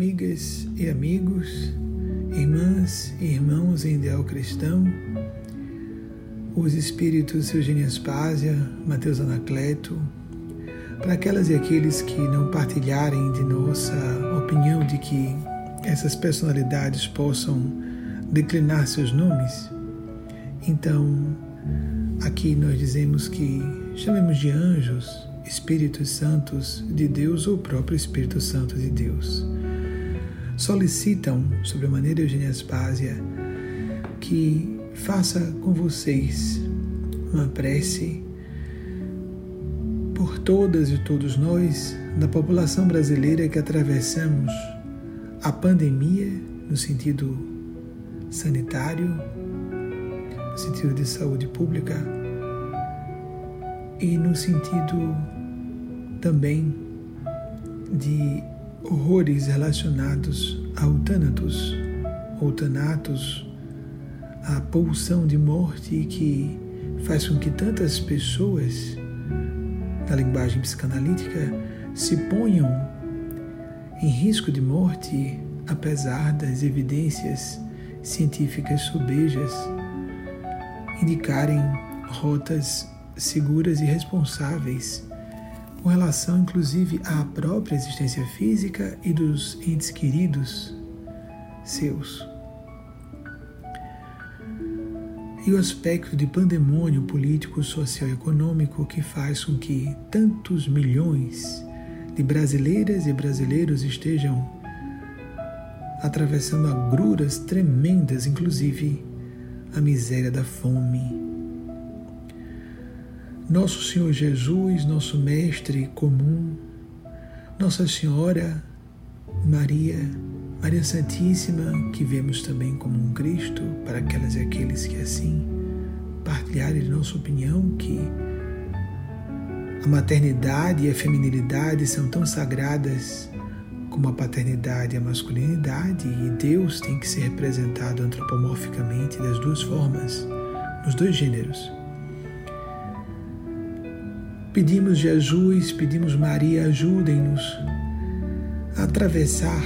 amigas e amigos, irmãs e irmãos em ideal cristão, os espíritos Eugênia Aspásia, Mateus Anacleto, para aquelas e aqueles que não partilharem de nossa opinião de que essas personalidades possam declinar seus nomes, então aqui nós dizemos que chamemos de anjos, Espíritos Santos de Deus ou o próprio Espírito Santo de Deus. Solicitam, sobre a maneira Eugênia Aspásia, que faça com vocês uma prece por todas e todos nós da população brasileira que atravessamos a pandemia no sentido sanitário, no sentido de saúde pública e no sentido também de horrores relacionados ao Thanatos, ou Thanatos, a pulsão de morte que faz com que tantas pessoas, na linguagem psicanalítica, se ponham em risco de morte, apesar das evidências científicas sobejas indicarem rotas seguras e responsáveis com relação inclusive à própria existência física e dos entes queridos seus. E o aspecto de pandemônio político, social e econômico que faz com que tantos milhões de brasileiras e brasileiros estejam atravessando agruras tremendas, inclusive a miséria da fome, nosso Senhor Jesus, nosso Mestre comum, Nossa Senhora Maria, Maria Santíssima, que vemos também como um Cristo, para aquelas e aqueles que assim partilharem de nossa opinião que a maternidade e a feminilidade são tão sagradas como a paternidade e a masculinidade, e Deus tem que ser representado antropomorficamente das duas formas, nos dois gêneros. Pedimos Jesus, pedimos Maria, ajudem-nos a atravessar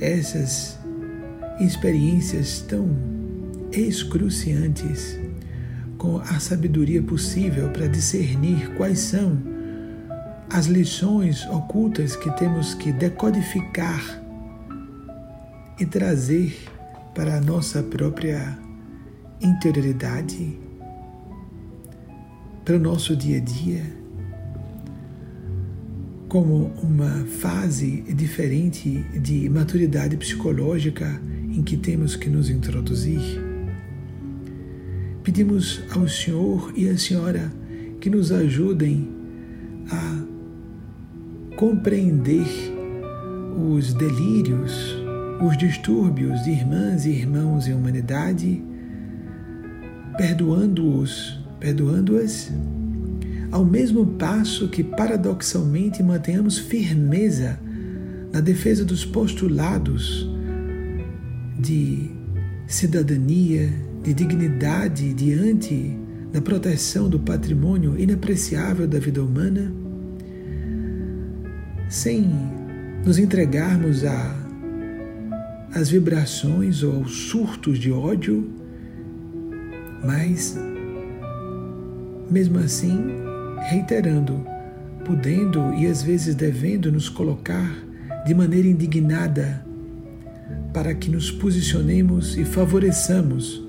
essas experiências tão excruciantes com a sabedoria possível para discernir quais são as lições ocultas que temos que decodificar e trazer para a nossa própria interioridade para o nosso dia a dia como uma fase diferente de maturidade psicológica em que temos que nos introduzir. Pedimos ao Senhor e à Senhora que nos ajudem a compreender os delírios, os distúrbios de irmãs e irmãos em humanidade, perdoando-os perdoando-as, ao mesmo passo que paradoxalmente mantenhamos firmeza na defesa dos postulados de cidadania, de dignidade diante da proteção do patrimônio inapreciável da vida humana, sem nos entregarmos a as vibrações ou aos surtos de ódio, mas mesmo assim, reiterando, podendo e às vezes devendo nos colocar de maneira indignada para que nos posicionemos e favoreçamos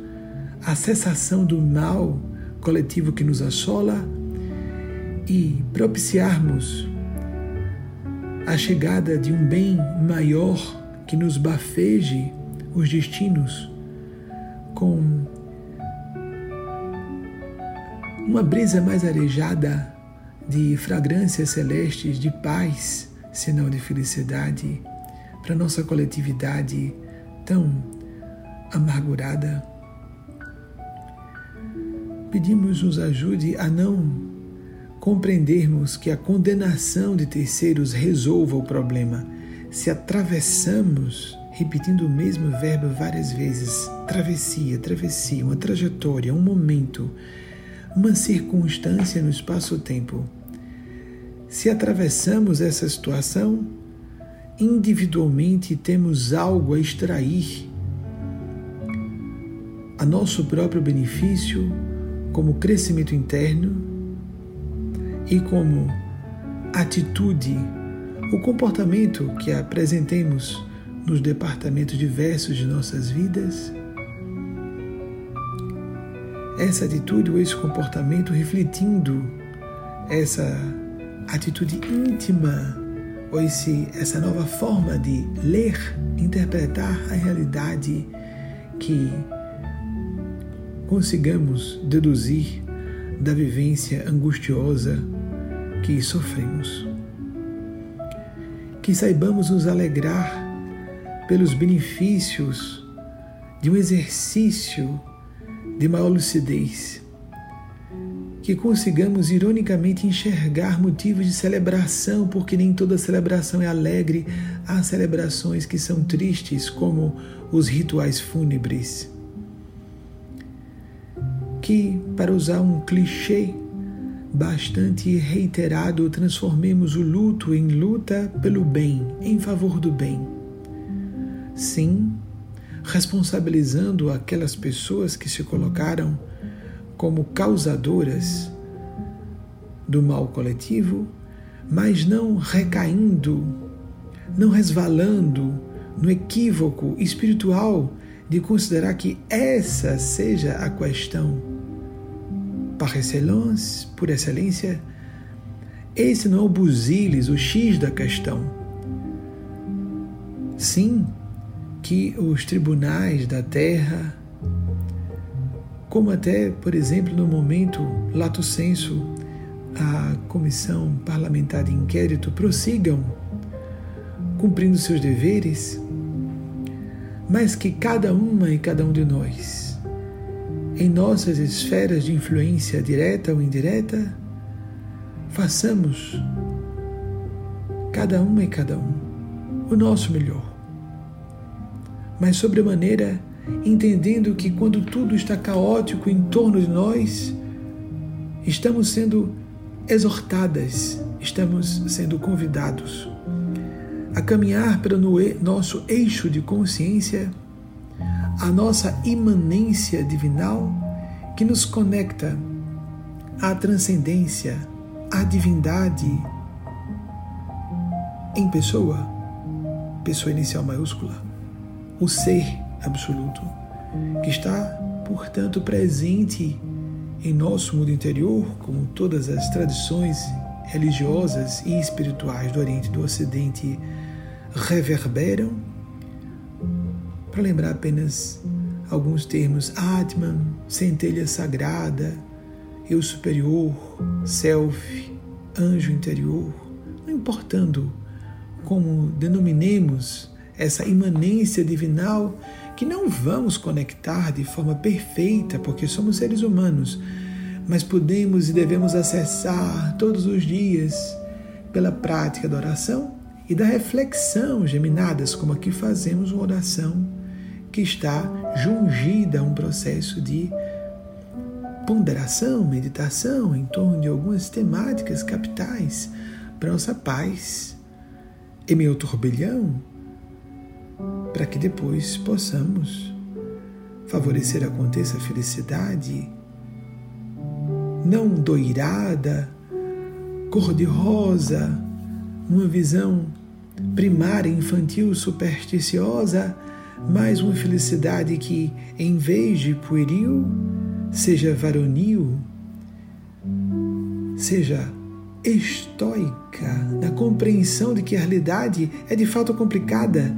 a cessação do mal coletivo que nos assola e propiciarmos a chegada de um bem maior que nos bafeje os destinos com uma brisa mais arejada de fragrâncias celestes, de paz, sinal de felicidade, para nossa coletividade tão amargurada. Pedimos nos ajude a não compreendermos que a condenação de terceiros resolva o problema. Se atravessamos, repetindo o mesmo verbo várias vezes, travessia, travessia, uma trajetória, um momento, uma circunstância no espaço-tempo. Se atravessamos essa situação, individualmente temos algo a extrair a nosso próprio benefício, como crescimento interno e como atitude, o comportamento que apresentemos nos departamentos diversos de nossas vidas, essa atitude ou esse comportamento refletindo essa atitude íntima ou esse, essa nova forma de ler, interpretar a realidade que consigamos deduzir da vivência angustiosa que sofremos. Que saibamos nos alegrar pelos benefícios de um exercício de maior lucidez. Que consigamos ironicamente enxergar motivos de celebração, porque nem toda celebração é alegre. Há celebrações que são tristes, como os rituais fúnebres que, para usar um clichê bastante reiterado, transformemos o luto em luta pelo bem, em favor do bem. Sim, responsabilizando aquelas pessoas que se colocaram como causadoras do mal coletivo, mas não recaindo, não resvalando no equívoco espiritual de considerar que essa seja a questão par excellence, por excelência, esse não é o busilis, o X da questão. Sim, que os tribunais da terra, como até, por exemplo, no momento lato senso, a comissão parlamentar de inquérito prossigam cumprindo seus deveres, mas que cada uma e cada um de nós em nossas esferas de influência direta ou indireta, façamos, cada uma e cada um, o nosso melhor. Mas, sobremaneira, entendendo que quando tudo está caótico em torno de nós, estamos sendo exortadas, estamos sendo convidados a caminhar pelo nosso eixo de consciência a nossa imanência divinal que nos conecta à transcendência, à divindade em pessoa, pessoa inicial maiúscula, o ser absoluto, que está, portanto, presente em nosso mundo interior, como todas as tradições religiosas e espirituais do Oriente e do Ocidente reverberam. Para lembrar apenas alguns termos: Atman, centelha sagrada, eu superior, self, anjo interior, não importando como denominemos essa imanência divinal que não vamos conectar de forma perfeita, porque somos seres humanos, mas podemos e devemos acessar todos os dias pela prática da oração e da reflexão geminadas, como aqui fazemos uma oração que está jungida a um processo de ponderação, meditação em torno de algumas temáticas capitais para nossa paz. E meu turbilhão, para que depois possamos favorecer aconteça a felicidade, não doirada, cor-de-rosa, numa visão primária, infantil, supersticiosa, mas uma felicidade que, em vez de pueril, seja varonil, seja estoica, na compreensão de que a realidade é de fato complicada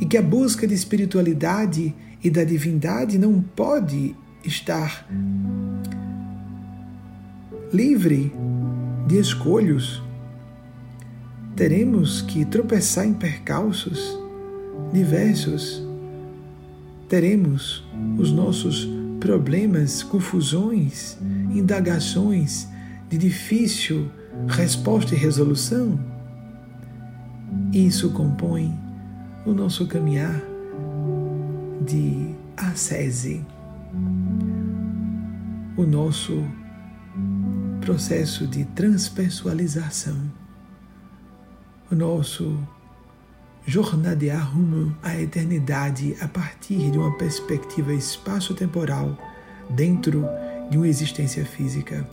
e que a busca de espiritualidade e da divindade não pode estar livre de escolhos. Teremos que tropeçar em percalços diversos teremos os nossos problemas, confusões, indagações de difícil resposta e resolução. Isso compõe o nosso caminhar de ascese, o nosso processo de transpessoalização, o nosso jornadear rumo à eternidade a partir de uma perspectiva espaço-temporal dentro de uma existência física.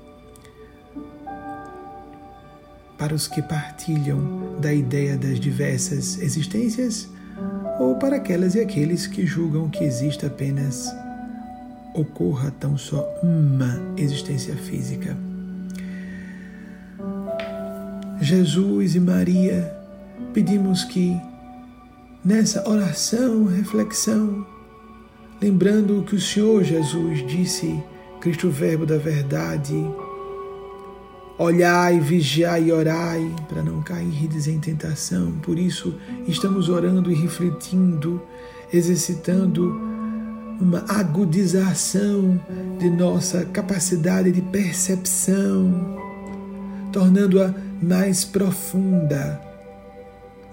Para os que partilham da ideia das diversas existências, ou para aquelas e aqueles que julgam que existe apenas ocorra tão só uma existência física. Jesus e Maria, pedimos que nessa oração, reflexão, lembrando o que o Senhor Jesus disse, Cristo Verbo da Verdade, olhai, vigiai e orai para não cairdes em tentação. Por isso, estamos orando e refletindo, exercitando uma agudização de nossa capacidade de percepção, tornando-a mais profunda,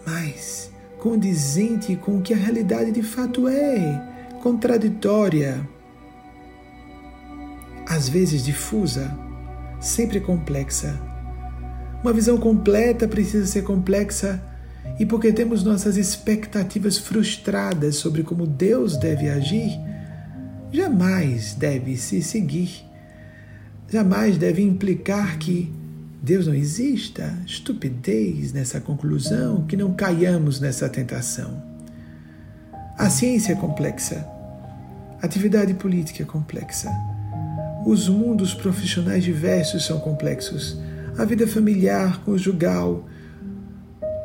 mais condizente com o que a realidade de fato é, contraditória, às vezes difusa, sempre complexa. Uma visão completa precisa ser complexa e porque temos nossas expectativas frustradas sobre como Deus deve agir, jamais deve se seguir, jamais deve implicar que Deus não exista, estupidez nessa conclusão, que não caiamos nessa tentação. A ciência é complexa, a atividade política é complexa, os mundos profissionais diversos são complexos, a vida familiar, conjugal,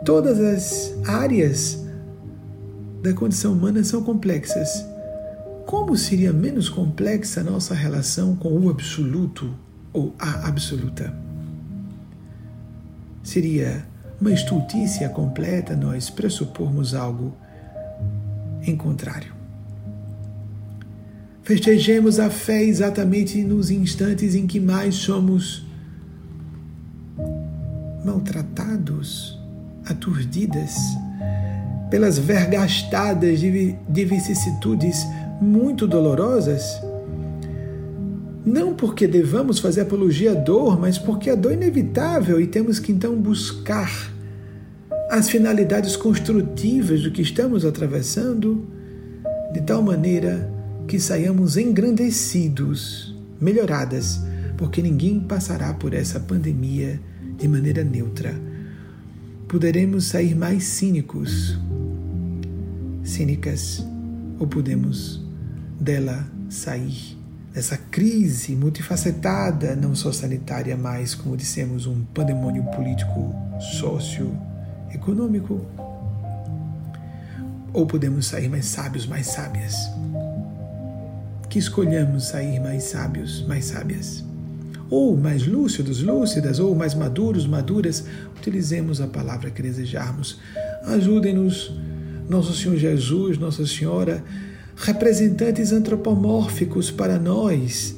todas as áreas da condição humana são complexas. Como seria menos complexa a nossa relação com o absoluto ou a absoluta? Seria uma estultícia completa nós pressupormos algo em contrário. Festejemos a fé exatamente nos instantes em que mais somos maltratados, aturdidas pelas vergastadas de vicissitudes muito dolorosas. Não porque devamos fazer apologia à dor, mas porque a dor é inevitável e temos que então buscar as finalidades construtivas do que estamos atravessando, de tal maneira que saiamos engrandecidos, melhoradas, porque ninguém passará por essa pandemia de maneira neutra. Poderemos sair mais cínicos, cínicas, ou podemos dela sair essa crise multifacetada, não só sanitária, mas, como dissemos, um pandemônio político, socioeconômico. Ou podemos sair mais sábios, mais sábias. Que escolhamos sair mais sábios, mais sábias. Ou mais lúcidos, lúcidas, ou mais maduros, maduras. Utilizemos a palavra que desejarmos. Ajudem-nos, Nosso Senhor Jesus, Nossa Senhora representantes antropomórficos para nós,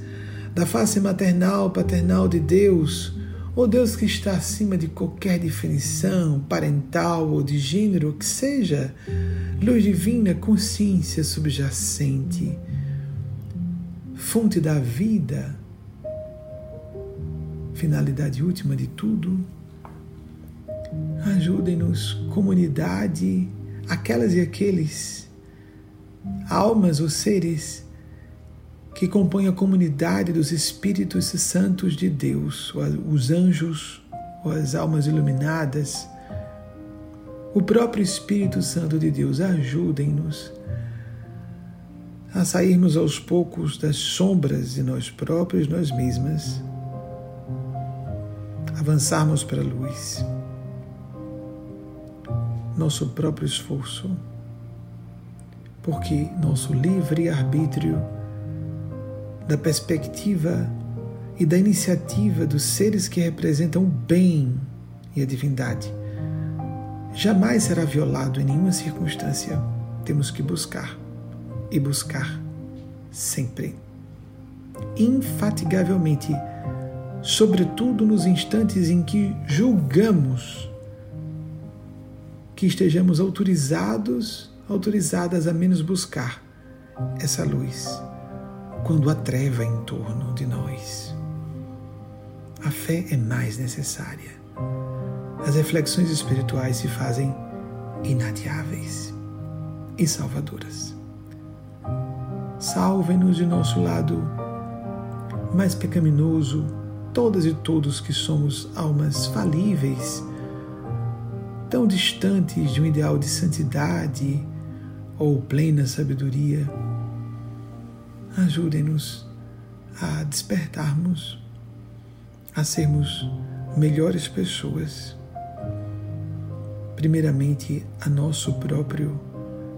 da face maternal, paternal de Deus, ou Deus que está acima de qualquer definição parental ou de gênero que seja, luz divina, consciência subjacente, fonte da vida, finalidade última de tudo. Ajudem-nos, comunidade, aquelas e aqueles almas ou seres que compõem a comunidade dos Espíritos Santos de Deus, os anjos as almas iluminadas, o próprio Espírito Santo de Deus, ajudem-nos a sairmos aos poucos das sombras de nós próprios, nós mesmas, avançarmos para a luz, nosso próprio esforço porque nosso livre-arbítrio, da perspectiva e da iniciativa dos seres que representam o bem e a divindade, jamais será violado em nenhuma circunstância. Temos que buscar e buscar sempre, infatigavelmente, sobretudo nos instantes em que julgamos que estejamos autorizados autorizadas a menos buscar essa luz quando há treva em torno de nós. A fé é mais necessária. As reflexões espirituais se fazem inadiáveis e salvadoras. Salve-nos de nosso lado mais pecaminoso, todas e todos que somos almas falíveis, tão distantes de um ideal de santidade ou plena sabedoria. Ajudem-nos a despertarmos, a sermos melhores pessoas, primeiramente a nosso próprio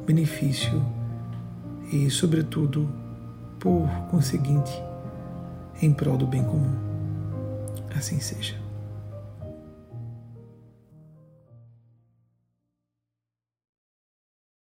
benefício e, sobretudo, por conseguinte, em prol do bem comum. Assim seja.